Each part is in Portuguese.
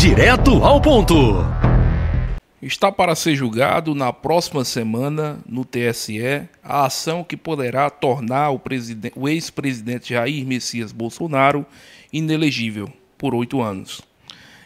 Direto ao ponto. Está para ser julgado na próxima semana no TSE a ação que poderá tornar o, o ex-presidente Jair Messias Bolsonaro inelegível por oito anos.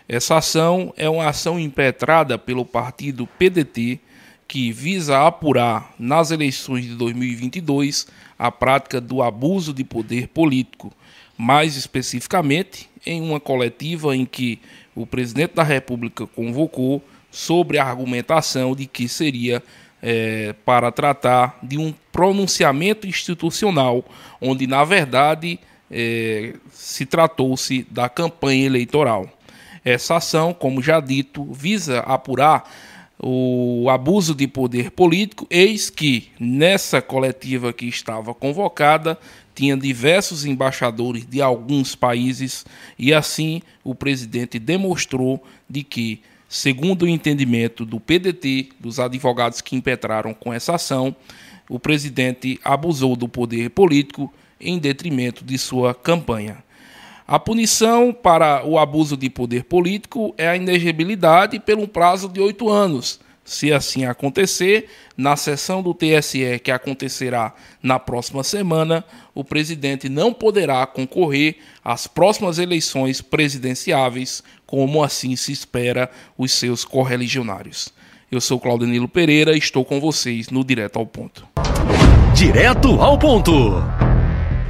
Essa ação é uma ação impetrada pelo partido PDT que visa apurar nas eleições de 2022 a prática do abuso de poder político, mais especificamente em uma coletiva em que o presidente da República convocou sobre a argumentação de que seria é, para tratar de um pronunciamento institucional, onde na verdade é, se tratou-se da campanha eleitoral. Essa ação, como já dito, visa apurar o abuso de poder político, eis que nessa coletiva que estava convocada tinha diversos embaixadores de alguns países e assim o presidente demonstrou de que, segundo o entendimento do PDT, dos advogados que impetraram com essa ação, o presidente abusou do poder político em detrimento de sua campanha. A punição para o abuso de poder político é a inegibilidade pelo prazo de oito anos. Se assim acontecer, na sessão do TSE que acontecerá na próxima semana, o presidente não poderá concorrer às próximas eleições presidenciáveis, como assim se espera os seus correligionários. Eu sou Claudenilo Pereira e estou com vocês no Direto ao Ponto. Direto ao Ponto.